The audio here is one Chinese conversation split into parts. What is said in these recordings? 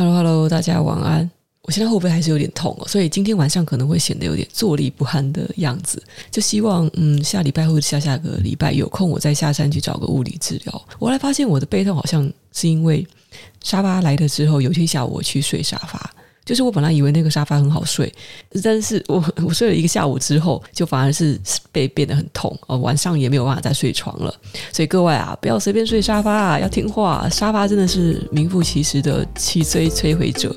Hello Hello，大家晚安。我现在后背还是有点痛哦，所以今天晚上可能会显得有点坐立不安的样子。就希望嗯，下礼拜或者下下个礼拜有空，我再下山去找个物理治疗。我后来发现我的背痛好像是因为沙发来了之后，有一天下午我去睡沙发。就是我本来以为那个沙发很好睡，但是我我睡了一个下午之后，就反而是背变得很痛哦，晚上也没有办法再睡床了。所以各位啊，不要随便睡沙发啊，要听话。沙发真的是名副其实的脊椎摧毁者。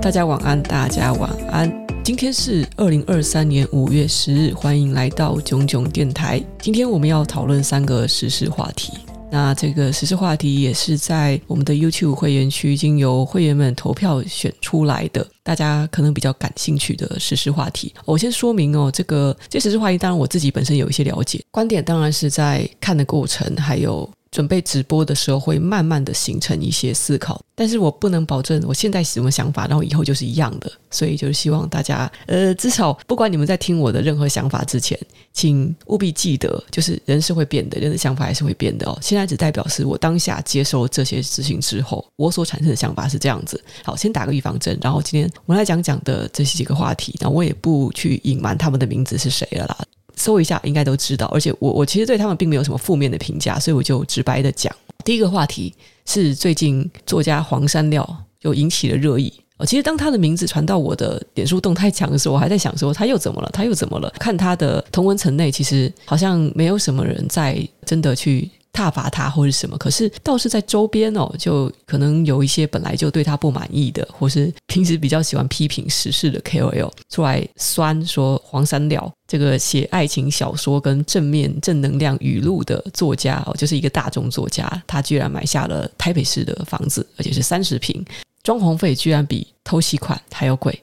大家晚安，大家晚安。今天是二零二三年五月十日，欢迎来到囧囧电台。今天我们要讨论三个时事话题。那这个时事话题也是在我们的 YouTube 会员区，经由会员们投票选出来的，大家可能比较感兴趣的时事话题。我先说明哦，这个这时事话题，当然我自己本身有一些了解，观点当然是在看的过程，还有。准备直播的时候，会慢慢的形成一些思考，但是我不能保证我现在什么想法，然后以后就是一样的，所以就是希望大家，呃，至少不管你们在听我的任何想法之前，请务必记得，就是人是会变的，人的想法还是会变的哦。现在只代表是我当下接受这些事情之后，我所产生的想法是这样子。好，先打个预防针，然后今天我们来讲讲的这些几个话题，那我也不去隐瞒他们的名字是谁了啦。搜一下应该都知道，而且我我其实对他们并没有什么负面的评价，所以我就直白的讲。第一个话题是最近作家黄山料又引起了热议。其实当他的名字传到我的脸书动态墙的时候，我还在想说他又怎么了？他又怎么了？看他的同文层内，其实好像没有什么人在真的去。挞伐他或是什么，可是倒是在周边哦，就可能有一些本来就对他不满意的，或是平时比较喜欢批评时事的 KOL 出来酸说黄山料这个写爱情小说跟正面正能量语录的作家哦，就是一个大众作家，他居然买下了台北市的房子，而且是三十平，装潢费居然比偷袭款还要贵。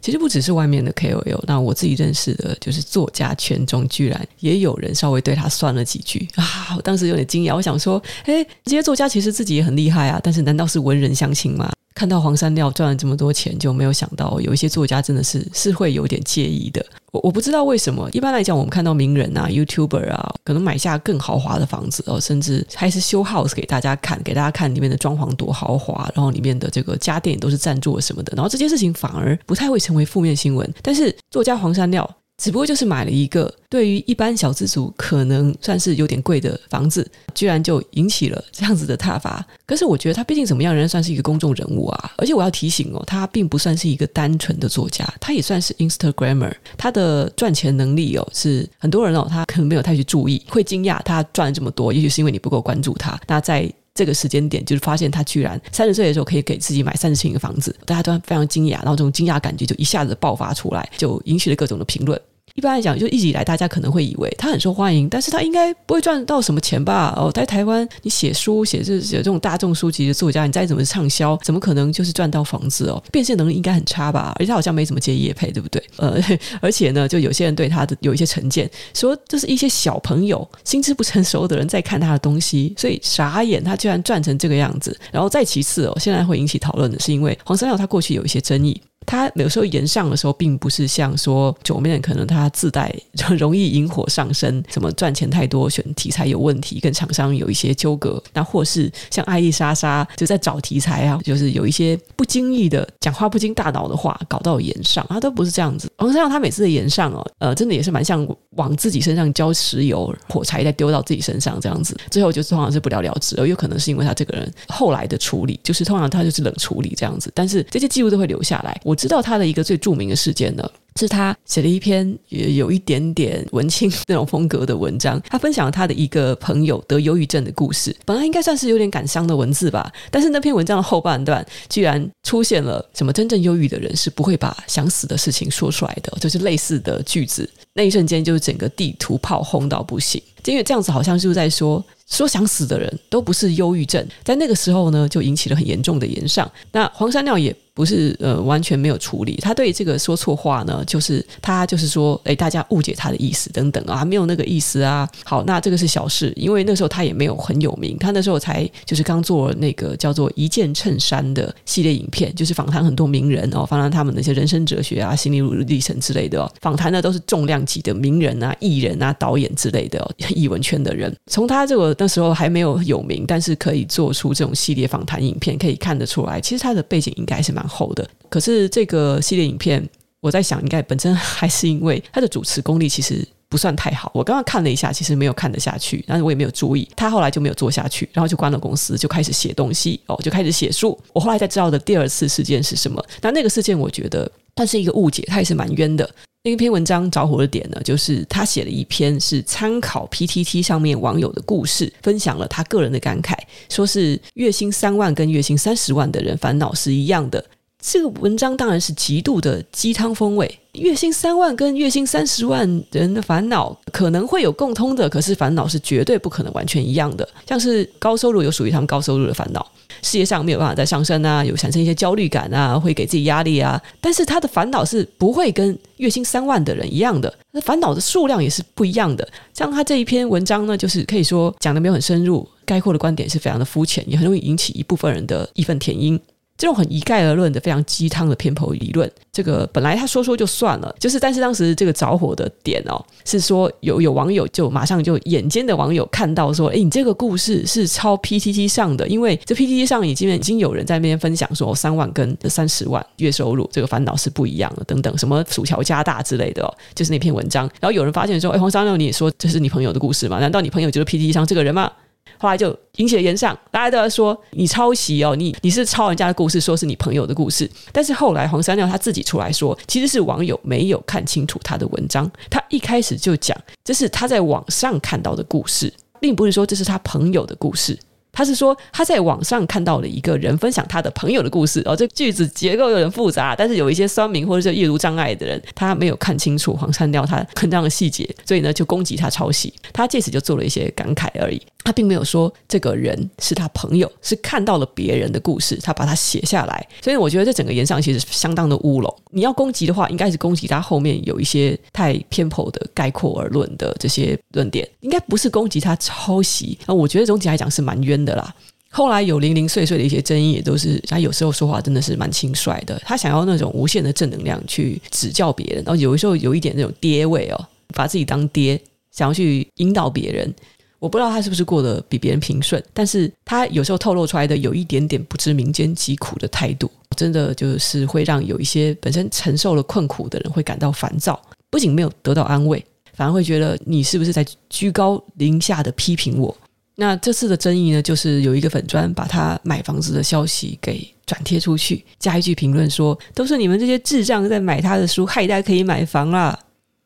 其实不只是外面的 KOL，那我自己认识的，就是作家圈中，居然也有人稍微对他酸了几句啊！我当时有点惊讶，我想说，哎，这些作家其实自己也很厉害啊，但是难道是文人相亲吗？看到黄山料赚了这么多钱，就没有想到有一些作家真的是是会有点介意的。我我不知道为什么，一般来讲，我们看到名人啊、YouTuber 啊，可能买下更豪华的房子哦，甚至还是修 house 给大家看，给大家看里面的装潢多豪华，然后里面的这个家电都是赞助什么的，然后这件事情反而不太会成为负面新闻。但是作家黄山料。只不过就是买了一个对于一般小资族可能算是有点贵的房子，居然就引起了这样子的挞伐。可是我觉得他毕竟怎么样，仍然算是一个公众人物啊。而且我要提醒哦，他并不算是一个单纯的作家，他也算是 Instagrammer。他的赚钱能力哦，是很多人哦，他可能没有太去注意，会惊讶他赚了这么多。也许是因为你不够关注他。那在这个时间点，就是发现他居然三十岁的时候可以给自己买三十平的房子，大家都非常惊讶，然后这种惊讶感觉就一下子爆发出来，就引起了各种的评论。一般来讲，就一直以来，大家可能会以为他很受欢迎，但是他应该不会赚到什么钱吧？哦，在台湾，你写书、写这写这种大众书籍的作家，你再怎么畅销，怎么可能就是赚到房子哦？变现能力应该很差吧？而且他好像没怎么接业配，对不对？呃，而且呢，就有些人对他的有一些成见，说这是一些小朋友、心智不成熟的人在看他的东西，所以傻眼，他居然赚成这个样子。然后再其次哦，现在会引起讨论的是，因为黄山料他过去有一些争议。他有时候炎上的时候，并不是像说九面可能他自带容易引火上身，什么赚钱太多，选题材有问题，跟厂商有一些纠葛，那或是像爱莉莎莎就在找题材啊，就是有一些不经意的讲话不经大脑的话，搞到炎上，他都不是这样子。黄山料他每次的炎上哦，呃，真的也是蛮像往自己身上浇石油，火柴再丢到自己身上这样子，最后就通常是不了了之，而有可能是因为他这个人后来的处理，就是通常他就是冷处理这样子，但是这些记录都会留下来。我知道他的一个最著名的事件呢，是他写了一篇也有一点点文青那种风格的文章。他分享了他的一个朋友得忧郁症的故事，本来应该算是有点感伤的文字吧，但是那篇文章的后半段居然出现了什么真正忧郁的人是不会把想死的事情说出来的，就是类似的句子。那一瞬间就是整个地图炮轰到不行。因为这样子好像就是在说。说想死的人都不是忧郁症，在那个时候呢，就引起了很严重的炎上。那黄山料也不是呃完全没有处理，他对这个说错话呢，就是他就是说，哎，大家误解他的意思等等啊，没有那个意思啊。好，那这个是小事，因为那时候他也没有很有名，他那时候才就是刚做那个叫做一件衬衫的系列影片，就是访谈很多名人哦，访谈他们的一些人生哲学啊、心理路历程之类的哦，访谈的都是重量级的名人啊、艺人啊、导演之类的哦，艺文圈的人。从他这个。那时候还没有有名，但是可以做出这种系列访谈影片，可以看得出来，其实他的背景应该是蛮厚的。可是这个系列影片，我在想，应该本身还是因为他的主持功力其实不算太好。我刚刚看了一下，其实没有看得下去，但是我也没有注意。他后来就没有做下去，然后就关了公司，就开始写东西哦，就开始写书。我后来才知道的第二次事件是什么？那那个事件，我觉得它是一个误解，他也是蛮冤的。那一篇文章着火的点呢，就是他写了一篇是参考 PTT 上面网友的故事，分享了他个人的感慨，说是月薪三万跟月薪三十万的人烦恼是一样的。这个文章当然是极度的鸡汤风味，月薪三万跟月薪三十万人的烦恼可能会有共通的，可是烦恼是绝对不可能完全一样的。像是高收入有属于他们高收入的烦恼。事业上没有办法再上升啊，有产生一些焦虑感啊，会给自己压力啊。但是他的烦恼是不会跟月薪三万的人一样的，那烦恼的数量也是不一样的。像他这一篇文章呢，就是可以说讲的没有很深入，概括的观点是非常的肤浅，也很容易引起一部分人的义愤填膺。这种很一概而论的非常鸡汤的偏颇理论，这个本来他说说就算了，就是但是当时这个着火的点哦，是说有有网友就马上就眼尖的网友看到说，哎，你这个故事是抄 PTT 上的，因为这 PTT 上已经已经有人在那边分享说，三万跟三十万月收入这个烦恼是不一样的，等等什么薯条加大之类的哦，就是那篇文章，然后有人发现说，哎，黄山料你也说这是你朋友的故事吗？难道你朋友就是 PTT 上这个人吗？后来就引起了炎上，大家都在说你抄袭哦，你你是抄人家的故事，说是你朋友的故事。但是后来黄山料他自己出来说，其实是网友没有看清楚他的文章。他一开始就讲这是他在网上看到的故事，并不是说这是他朋友的故事。他是说他在网上看到了一个人分享他的朋友的故事哦，这句子结构有点复杂，但是有一些酸民或者是阅读障碍的人，他没有看清楚黄山料他很这样的细节，所以呢就攻击他抄袭，他借此就做了一些感慨而已。他并没有说这个人是他朋友，是看到了别人的故事，他把它写下来。所以我觉得这整个言上其实相当的乌龙。你要攻击的话，应该是攻击他后面有一些太偏颇的概括而论的这些论点，应该不是攻击他抄袭。那我觉得总体来讲是蛮冤的啦。后来有零零碎碎的一些争议，也都是他有时候说话真的是蛮轻率的。他想要那种无限的正能量去指教别人，然后有的时候有一点那种爹味哦，把自己当爹，想要去引导别人。我不知道他是不是过得比别人平顺，但是他有时候透露出来的有一点点不知民间疾苦的态度，真的就是会让有一些本身承受了困苦的人会感到烦躁，不仅没有得到安慰，反而会觉得你是不是在居高临下的批评我？那这次的争议呢，就是有一个粉专把他买房子的消息给转贴出去，加一句评论说：“都是你们这些智障在买他的书，害他可以买房啦。”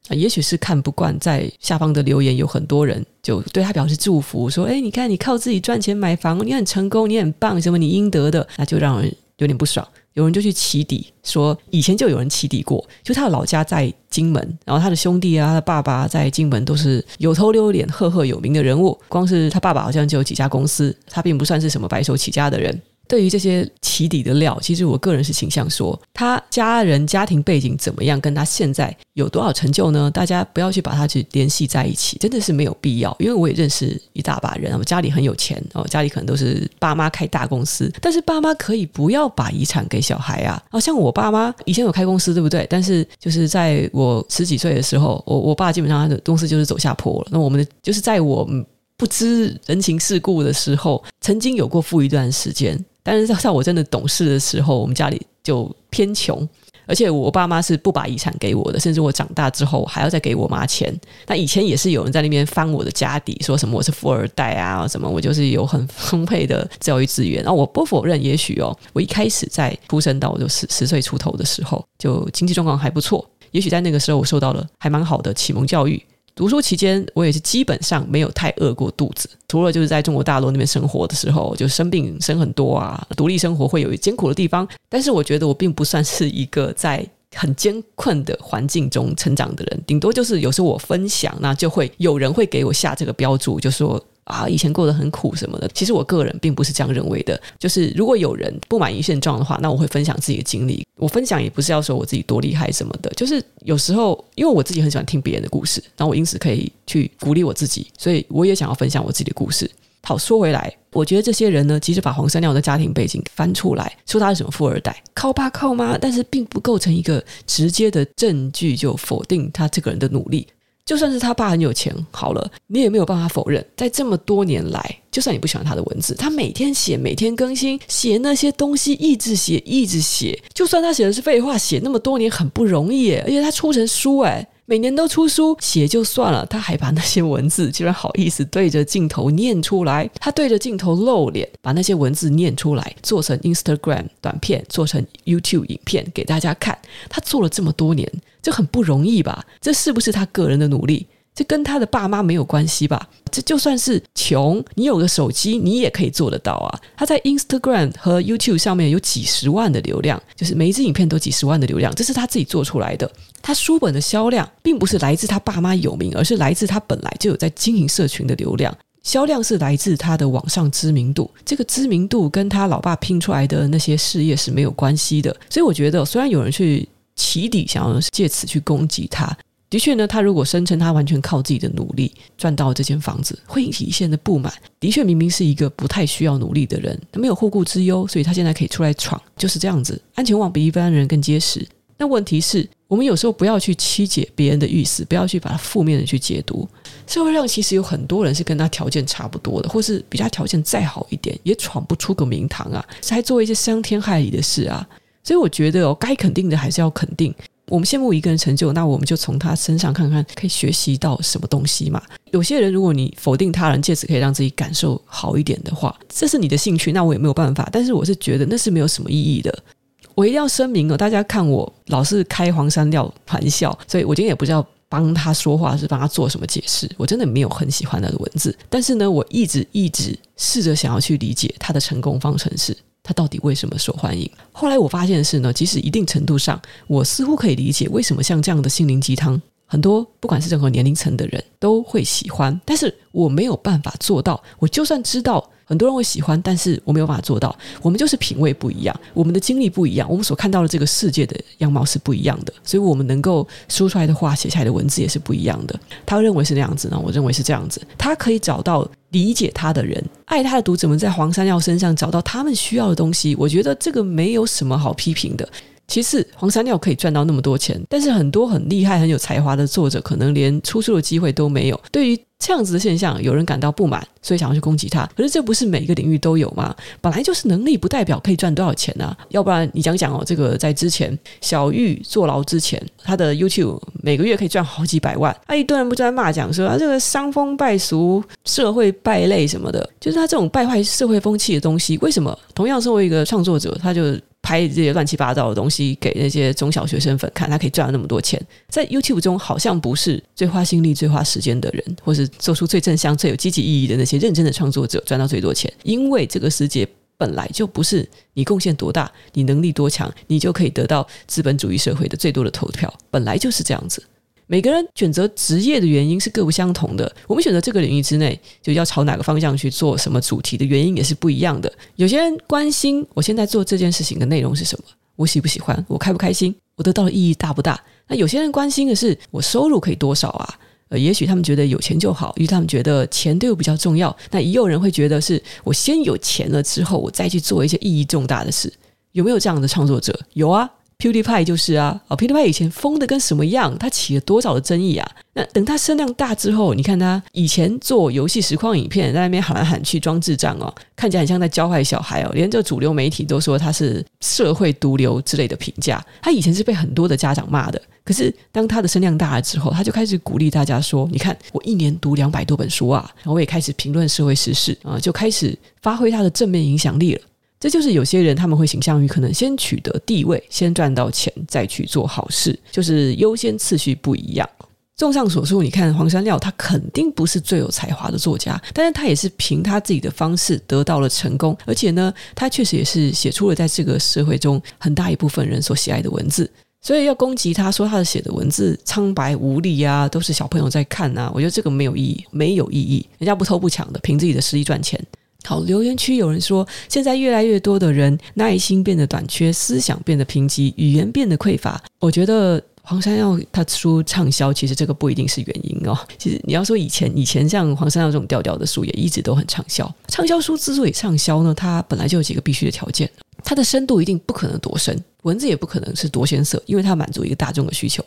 啊，也许是看不惯，在下方的留言有很多人就对他表示祝福，说：“哎，你看你靠自己赚钱买房，你很成功，你很棒，什么你应得的。”那就让人有点不爽。有人就去起底，说以前就有人起底过，就他的老家在金门，然后他的兄弟啊，他的爸爸在金门都是有头有脸、赫赫有名的人物。光是他爸爸好像就有几家公司，他并不算是什么白手起家的人。对于这些起底的料，其实我个人是倾向说，他家人家庭背景怎么样，跟他现在有多少成就呢？大家不要去把他去联系在一起，真的是没有必要。因为我也认识一大把人，我家里很有钱哦，家里可能都是爸妈开大公司，但是爸妈可以不要把遗产给小孩啊。好像我爸妈以前有开公司，对不对？但是就是在我十几岁的时候，我我爸基本上他的公司就是走下坡了。那我们的就是在我不知人情世故的时候，曾经有过富一段时间。但是在我真的懂事的时候，我们家里就偏穷，而且我爸妈是不把遗产给我的，甚至我长大之后还要再给我妈钱。那以前也是有人在那边翻我的家底，说什么我是富二代啊，什么我就是有很丰沛的教育资源。那我不否认，也许哦，我一开始在出生到我就十十岁出头的时候，就经济状况还不错，也许在那个时候我受到了还蛮好的启蒙教育。读书期间，我也是基本上没有太饿过肚子，除了就是在中国大陆那边生活的时候，就生病生很多啊，独立生活会有艰苦的地方。但是我觉得我并不算是一个在很艰困的环境中成长的人，顶多就是有时候我分享，那就会有人会给我下这个标注，就说。啊，以前过得很苦什么的，其实我个人并不是这样认为的。就是如果有人不满意现状的话，那我会分享自己的经历。我分享也不是要说我自己多厉害什么的，就是有时候因为我自己很喜欢听别人的故事，然后我因此可以去鼓励我自己，所以我也想要分享我自己的故事。好，说回来，我觉得这些人呢，即使把黄三料的家庭背景翻出来，说他是什么富二代，靠爸靠妈，但是并不构成一个直接的证据，就否定他这个人的努力。就算是他爸很有钱，好了，你也没有办法否认，在这么多年来，就算你不喜欢他的文字，他每天写，每天更新，写那些东西，一直写，一直写。就算他写的是废话，写那么多年很不容易，而且他出成书，哎。每年都出书写就算了，他还把那些文字居然好意思对着镜头念出来，他对着镜头露脸，把那些文字念出来，做成 Instagram 短片，做成 YouTube 影片给大家看。他做了这么多年，这很不容易吧？这是不是他个人的努力？这跟他的爸妈没有关系吧？这就算是穷，你有个手机，你也可以做得到啊！他在 Instagram 和 YouTube 上面有几十万的流量，就是每一支影片都几十万的流量，这是他自己做出来的。他书本的销量并不是来自他爸妈有名，而是来自他本来就有在经营社群的流量。销量是来自他的网上知名度，这个知名度跟他老爸拼出来的那些事业是没有关系的。所以我觉得，虽然有人去起底，想要借此去攻击他。的确呢，他如果声称他完全靠自己的努力赚到这间房子，会引起一线的不满。的确，明明是一个不太需要努力的人，他没有后顾之忧，所以他现在可以出来闯，就是这样子。安全网比一般人更结实。那问题是，我们有时候不要去曲解别人的意思，不要去把它负面的去解读。社会上其实有很多人是跟他条件差不多的，或是比他条件再好一点，也闯不出个名堂啊，还做一些伤天害理的事啊。所以我觉得哦，该肯定的还是要肯定。我们羡慕一个人成就，那我们就从他身上看看可以学习到什么东西嘛。有些人，如果你否定他人，借此可以让自己感受好一点的话，这是你的兴趣，那我也没有办法。但是我是觉得那是没有什么意义的。我一定要声明哦，大家看我老是开黄山料玩笑，所以我今天也不知道帮他说话，是帮他做什么解释。我真的没有很喜欢他的文字，但是呢，我一直一直试着想要去理解他的成功方程式。他到底为什么受欢迎？后来我发现的是呢，即使一定程度上，我似乎可以理解为什么像这样的心灵鸡汤，很多不管是任何年龄层的人都会喜欢，但是我没有办法做到。我就算知道。很多人会喜欢，但是我没有办法做到。我们就是品味不一样，我们的经历不一样，我们所看到的这个世界的样貌是不一样的，所以我们能够说出来的话、写下来的文字也是不一样的。他认为是那样子呢，我认为是这样子。他可以找到理解他的人，爱他的读者们在黄山料身上找到他们需要的东西。我觉得这个没有什么好批评的。其次，黄山料可以赚到那么多钱，但是很多很厉害、很有才华的作者可能连出书的机会都没有。对于这样子的现象，有人感到不满，所以想要去攻击他。可是这不是每个领域都有吗？本来就是能力，不代表可以赚多少钱啊。要不然你讲讲哦，这个在之前小玉坐牢之前，他的 YouTube 每个月可以赚好几百万，他一堆人不在骂讲说啊，这个伤风败俗、社会败类什么的，就是他这种败坏社会风气的东西，为什么同样作为一个创作者，他就？拍这些乱七八糟的东西给那些中小学生粉看，他可以赚了那么多钱。在 YouTube 中，好像不是最花心力、最花时间的人，或是做出最正向、最有积极意义的那些认真的创作者赚到最多钱。因为这个世界本来就不是你贡献多大、你能力多强，你就可以得到资本主义社会的最多的投票，本来就是这样子。每个人选择职业的原因是各不相同的。我们选择这个领域之内，就要朝哪个方向去做什么主题的原因也是不一样的。有些人关心我现在做这件事情的内容是什么，我喜不喜欢，我开不开心，我得到的意义大不大。那有些人关心的是我收入可以多少啊？呃，也许他们觉得有钱就好，因为他们觉得钱对我比较重要。那也有人会觉得是我先有钱了之后，我再去做一些意义重大的事。有没有这样的创作者？有啊。，PewD 派就是啊，哦，PewD 派以前疯的跟什么样？他起了多少的争议啊？那等他声量大之后，你看他以前做游戏实况影片，在那边喊来喊去装智障哦，看起来很像在教坏小孩哦，连这主流媒体都说他是社会毒瘤之类的评价。他以前是被很多的家长骂的，可是当他的声量大了之后，他就开始鼓励大家说：“你看，我一年读两百多本书啊，然后我也开始评论社会时事啊，就开始发挥他的正面影响力了。”这就是有些人他们会倾向于可能先取得地位，先赚到钱，再去做好事，就是优先次序不一样。综上所述，你看黄山料他肯定不是最有才华的作家，但是他也是凭他自己的方式得到了成功，而且呢，他确实也是写出了在这个社会中很大一部分人所喜爱的文字。所以要攻击他说他的写的文字苍白无力啊，都是小朋友在看啊，我觉得这个没有意义，没有意义，人家不偷不抢的，凭自己的实力赚钱。好，留言区有人说，现在越来越多的人耐心变得短缺，思想变得贫瘠，语言变得匮乏。我觉得黄山药他书畅销，其实这个不一定是原因哦。其实你要说以前，以前像黄山药这种调调的书也一直都很畅销。畅销书之所以畅销呢，它本来就有几个必须的条件，它的深度一定不可能多深，文字也不可能是多鲜涩，因为它满足一个大众的需求。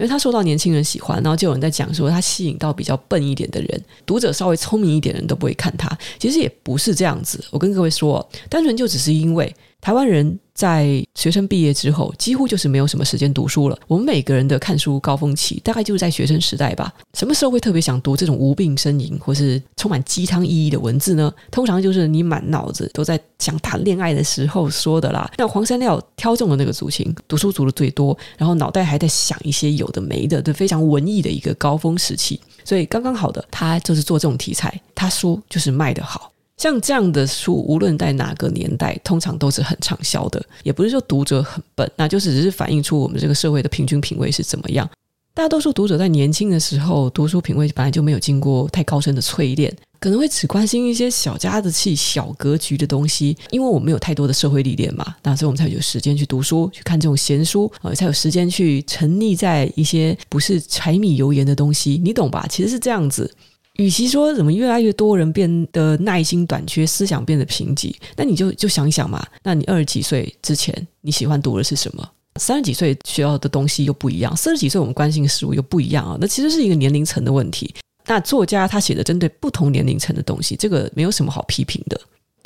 因为他受到年轻人喜欢，然后就有人在讲说他吸引到比较笨一点的人，读者稍微聪明一点的人都不会看他。其实也不是这样子，我跟各位说，单纯就只是因为。台湾人在学生毕业之后，几乎就是没有什么时间读书了。我们每个人的看书高峰期，大概就是在学生时代吧。什么时候会特别想读这种无病呻吟或是充满鸡汤意义的文字呢？通常就是你满脑子都在想谈恋爱的时候说的啦。那黄山料挑中了那个族群，读书读的最多，然后脑袋还在想一些有的没的，的非常文艺的一个高峰时期。所以刚刚好的，他就是做这种题材，他书就是卖得好。像这样的书，无论在哪个年代，通常都是很畅销的。也不是说读者很笨，那就是只是反映出我们这个社会的平均品味是怎么样。大多数读者在年轻的时候，读书品味本来就没有经过太高深的淬炼，可能会只关心一些小家子气、小格局的东西。因为我们有太多的社会历练嘛，那所以我们才有时间去读书，去看这种闲书，呃，才有时间去沉溺在一些不是柴米油盐的东西，你懂吧？其实是这样子。与其说怎么越来越多人变得耐心短缺，思想变得贫瘠，那你就就想想嘛。那你二十几岁之前你喜欢读的是什么？三十几岁需要的东西又不一样，四十几岁我们关心的事物又不一样啊。那其实是一个年龄层的问题。那作家他写的针对不同年龄层的东西，这个没有什么好批评的。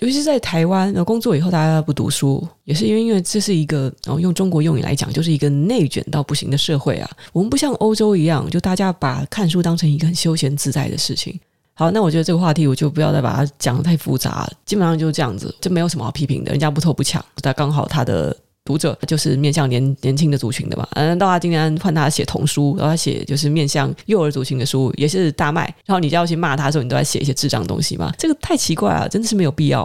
尤其是在台湾，然后工作以后大家不读书，也是因为因为这是一个，然后用中国用语来讲，就是一个内卷到不行的社会啊。我们不像欧洲一样，就大家把看书当成一个很休闲自在的事情。好，那我觉得这个话题我就不要再把它讲得太复杂，基本上就是这样子，就没有什么好批评的。人家不偷不抢，他刚好他的。读者就是面向年年轻的族群的嘛，嗯，到他今天换他写童书，然后他写就是面向幼儿族群的书，也是大卖。然后你就要去骂他的时候，你都在写一些智障东西嘛？这个太奇怪了，真的是没有必要。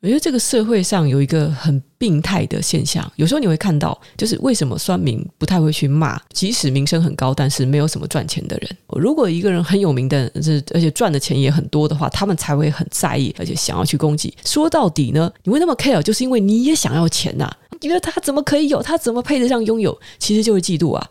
我觉得这个社会上有一个很病态的现象，有时候你会看到，就是为什么酸民不太会去骂，即使名声很高，但是没有什么赚钱的人。如果一个人很有名的，是而且赚的钱也很多的话，他们才会很在意，而且想要去攻击。说到底呢，你会那么 care，就是因为你也想要钱呐、觉得他怎么可以有？他怎么配得上拥有？其实就是嫉妒啊。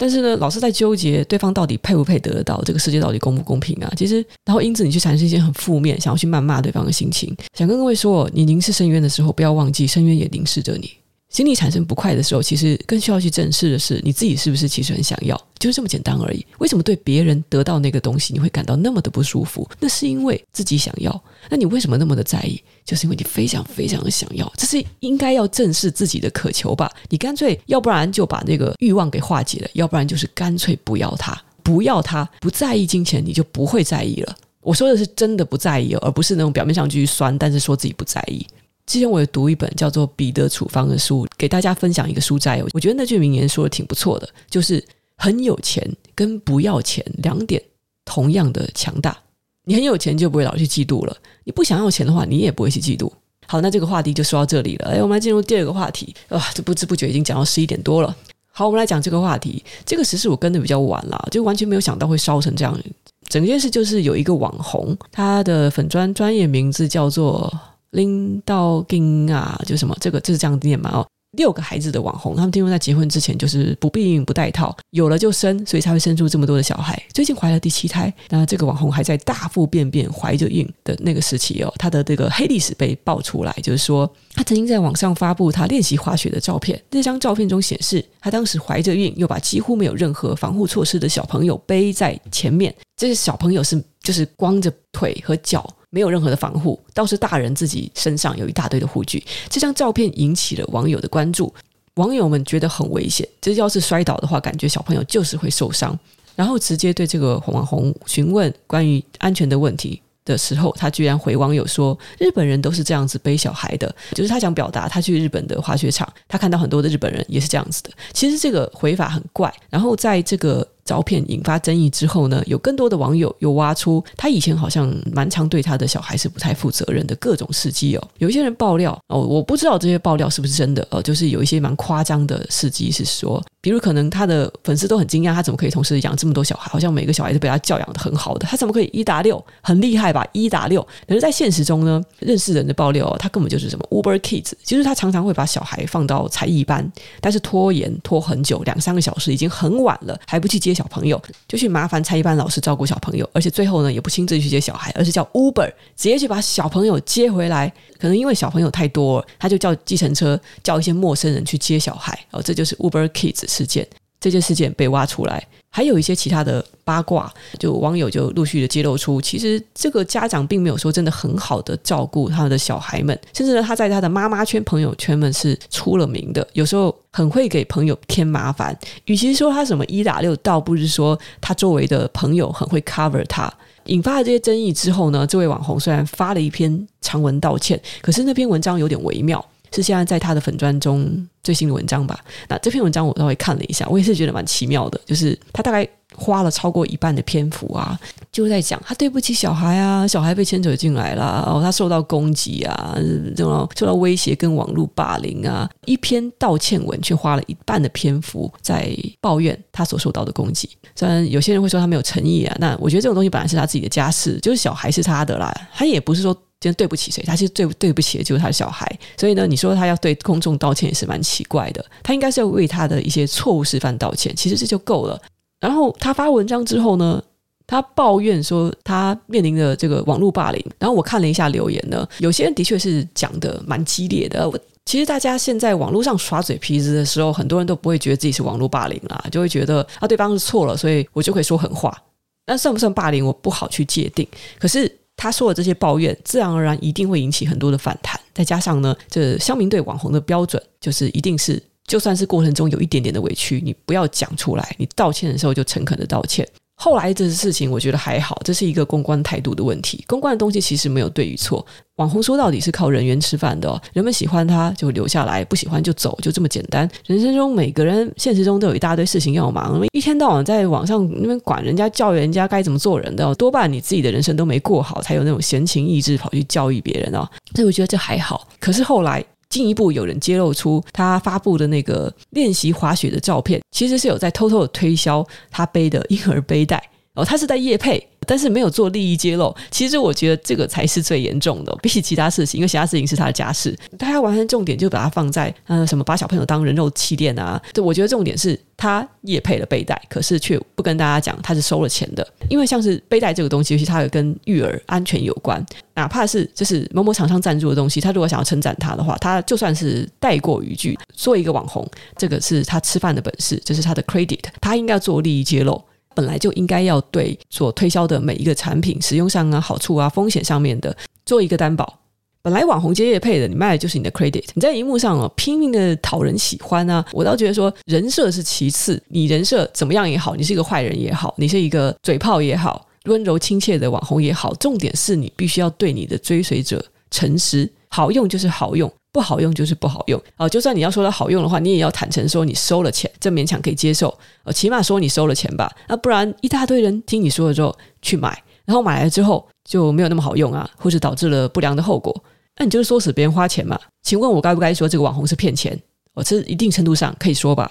但是呢，老是在纠结对方到底配不配得得到，这个世界到底公不公平啊？其实，然后因此你去产生一些很负面，想要去谩骂对方的心情。想跟各位说，你凝视深渊的时候，不要忘记深渊也凝视着你。心里产生不快的时候，其实更需要去正视的是你自己是不是其实很想要，就是这么简单而已。为什么对别人得到那个东西你会感到那么的不舒服？那是因为自己想要。那你为什么那么的在意？就是因为你非常非常的想要。这是应该要正视自己的渴求吧？你干脆要不然就把那个欲望给化解了，要不然就是干脆不要它，不要它，不在意金钱，你就不会在意了。我说的是真的不在意，而不是那种表面上继续酸，但是说自己不在意。之前我有读一本叫做《彼得处方》的书，给大家分享一个书摘。我觉得那句名言说的挺不错的，就是很有钱跟不要钱两点同样的强大。你很有钱就不会老去嫉妒了，你不想要钱的话，你也不会去嫉妒。好，那这个话题就说到这里了。哎，我们来进入第二个话题。啊，这不知不觉已经讲到十一点多了。好，我们来讲这个话题。这个时事我跟的比较晚了，就完全没有想到会烧成这样。整件事就是有一个网红，他的粉专专业名字叫做。拎到金啊，就什么这个就是这样念嘛哦。六个孩子的网红，他们听说在结婚之前就是不避孕不带套，有了就生，所以才会生出这么多的小孩。最近怀了第七胎，那这个网红还在大腹便便怀着孕的那个时期哦，他的这个黑历史被爆出来，就是说他曾经在网上发布他练习滑雪的照片，那张照片中显示他当时怀着孕，又把几乎没有任何防护措施的小朋友背在前面，这些小朋友是就是光着腿和脚。没有任何的防护，倒是大人自己身上有一大堆的护具。这张照片引起了网友的关注，网友们觉得很危险，这要是摔倒的话，感觉小朋友就是会受伤，然后直接对这个网红询问关于安全的问题的时候，他居然回网友说：“日本人都是这样子背小孩的。”就是他想表达，他去日本的滑雪场，他看到很多的日本人也是这样子的。其实这个回法很怪，然后在这个。照片引发争议之后呢，有更多的网友又挖出他以前好像蛮常对他的小孩是不太负责任的各种事迹哦。有一些人爆料哦，我不知道这些爆料是不是真的哦，就是有一些蛮夸张的事迹是说，比如可能他的粉丝都很惊讶，他怎么可以同时养这么多小孩？好像每个小孩都被他教养得很好的，他怎么可以一打六？很厉害吧？一打六。可是，在现实中呢，认识人的爆料，他根本就是什么 Uber Kids，就是他常常会把小孩放到才艺班，但是拖延拖很久，两三个小时已经很晚了，还不去接小朋友，就去麻烦才艺班老师照顾小朋友，而且最后呢，也不亲自去接小孩，而是叫 Uber 直接去把小朋友接回来。可能因为小朋友太多，他就叫计程车，叫一些陌生人去接小孩。哦，这就是 Uber Kids 事件。这件事件被挖出来，还有一些其他的八卦，就网友就陆续的揭露出，其实这个家长并没有说真的很好的照顾他的小孩们，甚至呢，他在他的妈妈圈、朋友圈们是出了名的，有时候很会给朋友添麻烦。与其说他什么一打六，倒不是说他周围的朋友很会 cover 他。引发了这些争议之后呢，这位网红虽然发了一篇长文道歉，可是那篇文章有点微妙。是现在在他的粉专中最新的文章吧？那这篇文章我稍微看了一下，我也是觉得蛮奇妙的。就是他大概花了超过一半的篇幅啊，就在讲他对不起小孩啊，小孩被牵扯进来了，然后他受到攻击啊，这种受到威胁跟网络霸凌啊，一篇道歉文却花了一半的篇幅在抱怨他所受到的攻击。虽然有些人会说他没有诚意啊，那我觉得这种东西本来是他自己的家事，就是小孩是他的啦，他也不是说。今天对不起谁？他其实对对不起的就是他的小孩，所以呢，你说他要对公众道歉也是蛮奇怪的。他应该是要为他的一些错误示范道歉，其实这就够了。然后他发文章之后呢，他抱怨说他面临的这个网络霸凌。然后我看了一下留言呢，有些人的确是讲的蛮激烈的。我其实大家现在网络上耍嘴皮子的时候，很多人都不会觉得自己是网络霸凌啦，就会觉得啊，对方是错了，所以我就可以说狠话。那算不算霸凌，我不好去界定。可是。他说的这些抱怨，自然而然一定会引起很多的反弹。再加上呢，这乡民对网红的标准就是，一定是就算是过程中有一点点的委屈，你不要讲出来，你道歉的时候就诚恳的道歉。后来这事情，我觉得还好，这是一个公关态度的问题。公关的东西其实没有对与错。网红说到底是靠人缘吃饭的哦，人们喜欢他就留下来，不喜欢就走，就这么简单。人生中每个人现实中都有一大堆事情要忙，一天到晚在网上那边管人家、教育人家该怎么做人的，多半你自己的人生都没过好，才有那种闲情逸致跑去教育别人哦。所以我觉得这还好。可是后来。进一步有人揭露出他发布的那个练习滑雪的照片，其实是有在偷偷的推销他背的婴儿背带哦，他是在夜配。但是没有做利益揭露，其实我觉得这个才是最严重的，比起其他事情，因为其他事情是他的家事，他要完全重点就把它放在呃什么把小朋友当人肉气垫啊，对，我觉得重点是他也配了背带，可是却不跟大家讲他是收了钱的，因为像是背带这个东西，尤其它有跟育儿安全有关，哪怕是就是某某厂商赞助的东西，他如果想要称赞他的话，他就算是带过语句，做一个网红，这个是他吃饭的本事，这、是他的 credit，他应该要做利益揭露。本来就应该要对所推销的每一个产品使用上啊、好处啊、风险上面的做一个担保。本来网红接业配的，你卖的就是你的 credit。你在荧幕上哦拼命的讨人喜欢啊，我倒觉得说人设是其次，你人设怎么样也好，你是一个坏人也好，你是一个嘴炮也好，温柔亲切的网红也好，重点是你必须要对你的追随者诚实，好用就是好用。不好用就是不好用啊！就算你要说它好用的话，你也要坦诚说你收了钱，这勉强可以接受。呃，起码说你收了钱吧，啊，不然一大堆人听你说了之后去买，然后买来之后就没有那么好用啊，或是导致了不良的后果，那你就是唆使别人花钱嘛？请问我该不该说这个网红是骗钱？我这一定程度上可以说吧。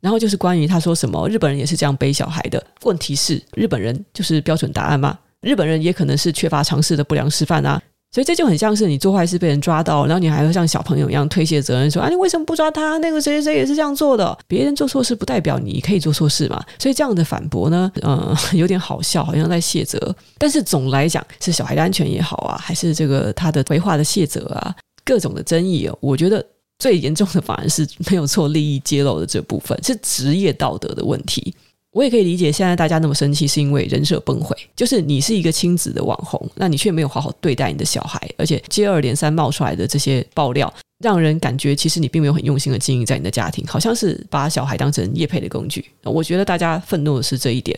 然后就是关于他说什么日本人也是这样背小孩的，问题是日本人就是标准答案吗？日本人也可能是缺乏常识的不良示范啊。所以这就很像是你做坏事被人抓到，然后你还会像小朋友一样推卸责任，说啊，你为什么不抓他？那个谁谁谁也是这样做的，别人做错事不代表你可以做错事嘛。所以这样的反驳呢，嗯，有点好笑，好像在卸责。但是总来讲，是小孩的安全也好啊，还是这个他的回话的卸责啊，各种的争议哦，我觉得最严重的反而是没有做利益揭露的这部分，是职业道德的问题。我也可以理解，现在大家那么生气，是因为人设崩毁。就是你是一个亲子的网红，那你却没有好好对待你的小孩，而且接二连三冒出来的这些爆料，让人感觉其实你并没有很用心的经营在你的家庭，好像是把小孩当成业配的工具。我觉得大家愤怒的是这一点。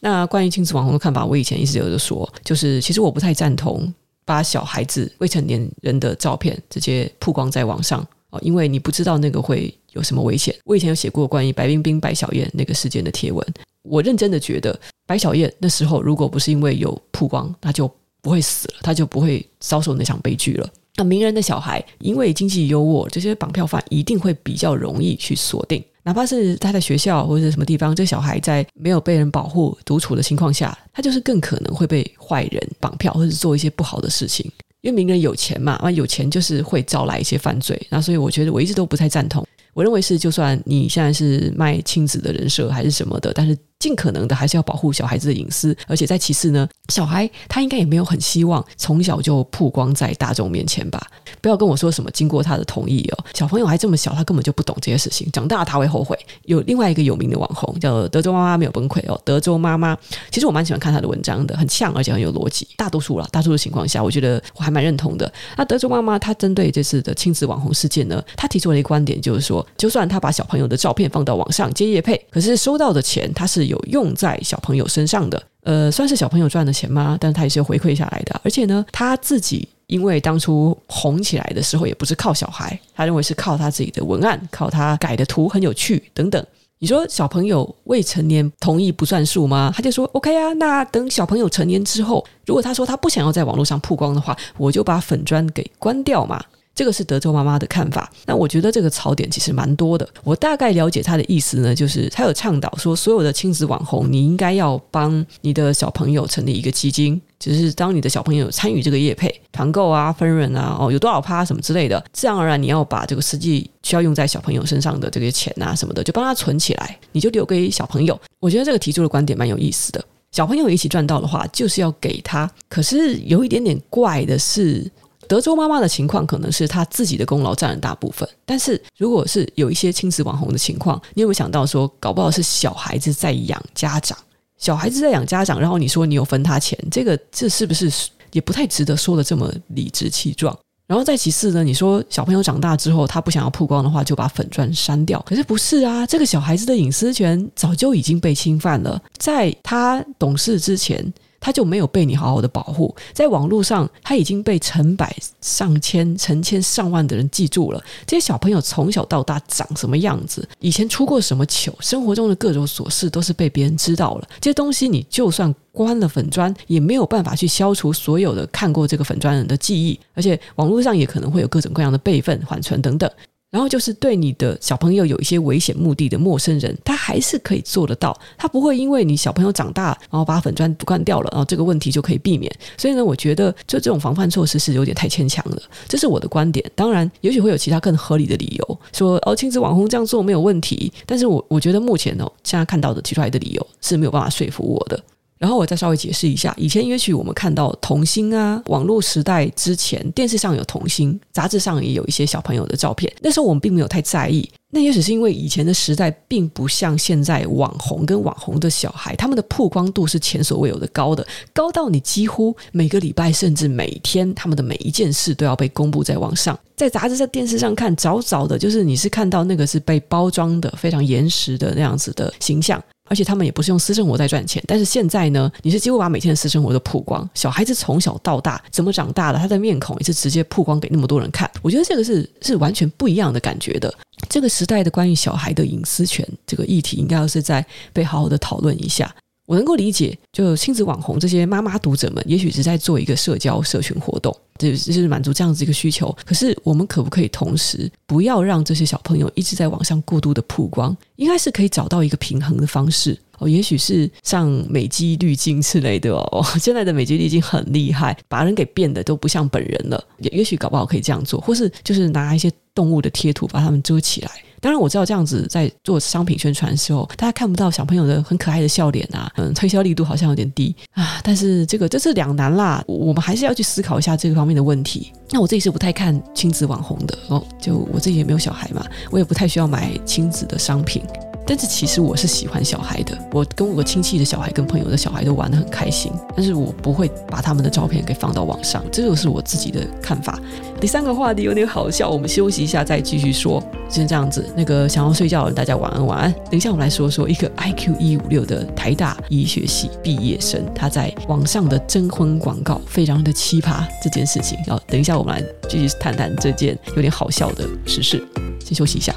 那关于亲子网红的看法，我以前一直有的说，就是其实我不太赞同把小孩子未成年人的照片直接曝光在网上。哦，因为你不知道那个会有什么危险。我以前有写过关于白冰冰、白小燕那个事件的贴文，我认真的觉得，白小燕那时候如果不是因为有曝光，她就不会死了，她就不会遭受那场悲剧了。那名人的小孩因为经济优渥，这些绑票犯一定会比较容易去锁定。哪怕是他在学校或者什么地方，这小孩在没有被人保护、独处的情况下，他就是更可能会被坏人绑票，或者做一些不好的事情。因为名人有钱嘛，那，有钱就是会招来一些犯罪。那所以我觉得我一直都不太赞同。我认为是，就算你现在是卖亲子的人设还是什么的，但是。尽可能的还是要保护小孩子的隐私，而且再其次呢，小孩他应该也没有很希望从小就曝光在大众面前吧？不要跟我说什么经过他的同意哦，小朋友还这么小，他根本就不懂这些事情，长大他会后悔。有另外一个有名的网红叫德州妈妈没有崩溃哦，德州妈妈，其实我蛮喜欢看他的文章的，很呛而且很有逻辑。大多数了，大多数情况下，我觉得我还蛮认同的。那德州妈妈她针对这次的亲子网红事件呢，她提出了一个观点，就是说，就算他把小朋友的照片放到网上接业配，可是收到的钱他是有用在小朋友身上的，呃，算是小朋友赚的钱吗？但是他也是回馈下来的，而且呢，他自己因为当初红起来的时候，也不是靠小孩，他认为是靠他自己的文案，靠他改的图很有趣等等。你说小朋友未成年同意不算数吗？他就说 OK 啊，那等小朋友成年之后，如果他说他不想要在网络上曝光的话，我就把粉专给关掉嘛。这个是德州妈妈的看法，那我觉得这个槽点其实蛮多的。我大概了解他的意思呢，就是他有倡导说，所有的亲子网红，你应该要帮你的小朋友成立一个基金，就是当你的小朋友参与这个业配团购啊、分润啊，哦，有多少趴什么之类的，自然而然你要把这个实际需要用在小朋友身上的这些钱啊什么的，就帮他存起来，你就留给小朋友。我觉得这个提出的观点蛮有意思的。小朋友一起赚到的话，就是要给他。可是有一点点怪的是。德州妈妈的情况可能是她自己的功劳占了大部分，但是如果是有一些亲子网红的情况，你有没有想到说，搞不好是小孩子在养家长，小孩子在养家长，然后你说你有分他钱，这个这是不是也不太值得说的这么理直气壮？然后再其次呢，你说小朋友长大之后，他不想要曝光的话，就把粉钻删掉，可是不是啊，这个小孩子的隐私权早就已经被侵犯了，在他懂事之前。他就没有被你好好的保护，在网络上他已经被成百上千、成千上万的人记住了。这些小朋友从小到大长什么样子，以前出过什么糗，生活中的各种琐事都是被别人知道了。这些东西你就算关了粉砖，也没有办法去消除所有的看过这个粉砖人的记忆，而且网络上也可能会有各种各样的备份、缓存等等。然后就是对你的小朋友有一些危险目的的陌生人，他还是可以做得到，他不会因为你小朋友长大，然后把粉砖不干掉了，然后这个问题就可以避免。所以呢，我觉得就这种防范措施是有点太牵强了，这是我的观点。当然，也许会有其他更合理的理由，说哦，亲子网红这样做没有问题。但是我我觉得目前哦，现在看到的提出来的理由是没有办法说服我的。然后我再稍微解释一下，以前也许我们看到童星啊，网络时代之前，电视上有童星，杂志上也有一些小朋友的照片，那时候我们并没有太在意。那也许是因为以前的时代并不像现在，网红跟网红的小孩，他们的曝光度是前所未有的高的，高到你几乎每个礼拜甚至每天，他们的每一件事都要被公布在网上。在杂志、在电视上看，早早的就是你是看到那个是被包装的非常严实的那样子的形象。而且他们也不是用私生活在赚钱，但是现在呢，你是几乎把每天的私生活都曝光。小孩子从小到大怎么长大的，他的面孔也是直接曝光给那么多人看。我觉得这个是是完全不一样的感觉的。这个时代的关于小孩的隐私权这个议题，应该要是在被好好的讨论一下。我能够理解，就亲子网红这些妈妈读者们，也许是在做一个社交社群活动，就是满足这样子一个需求。可是，我们可不可以同时不要让这些小朋友一直在网上过度的曝光？应该是可以找到一个平衡的方式哦。也许是像美肌滤镜之类的哦。现在的美肌滤镜很厉害，把人给变得都不像本人了。也也许搞不好可以这样做，或是就是拿一些动物的贴图把它们遮起来。当然我知道这样子在做商品宣传的时候，大家看不到小朋友的很可爱的笑脸啊，嗯，推销力度好像有点低啊。但是这个这是两难啦，我们还是要去思考一下这个方面的问题。那我自己是不太看亲子网红的哦，就我自己也没有小孩嘛，我也不太需要买亲子的商品。但是其实我是喜欢小孩的，我跟我亲戚的小孩跟朋友的小孩都玩得很开心，但是我不会把他们的照片给放到网上，这就是我自己的看法。第三个话题有点好笑，我们休息一下再继续说。先这样子，那个想要睡觉的人，大家晚安晚安。等一下我们来说说一个 IQ 一五六的台大医学系毕业生，他在网上的征婚广告非常的奇葩这件事情。好，等一下我们来继续谈谈这件有点好笑的时事。先休息一下。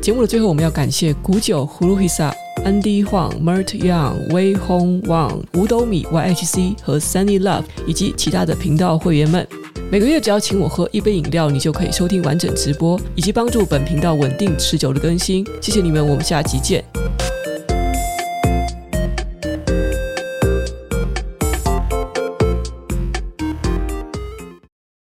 节目的最后，我们要感谢古九、葫芦披萨、安迪晃、Mert Young、Wei Hong Wang、五斗米、YHC 和 Sunny Love 以及其他的频道会员们。每个月只要请我喝一杯饮料，你就可以收听完整直播，以及帮助本频道稳定持久的更新。谢谢你们，我们下集见。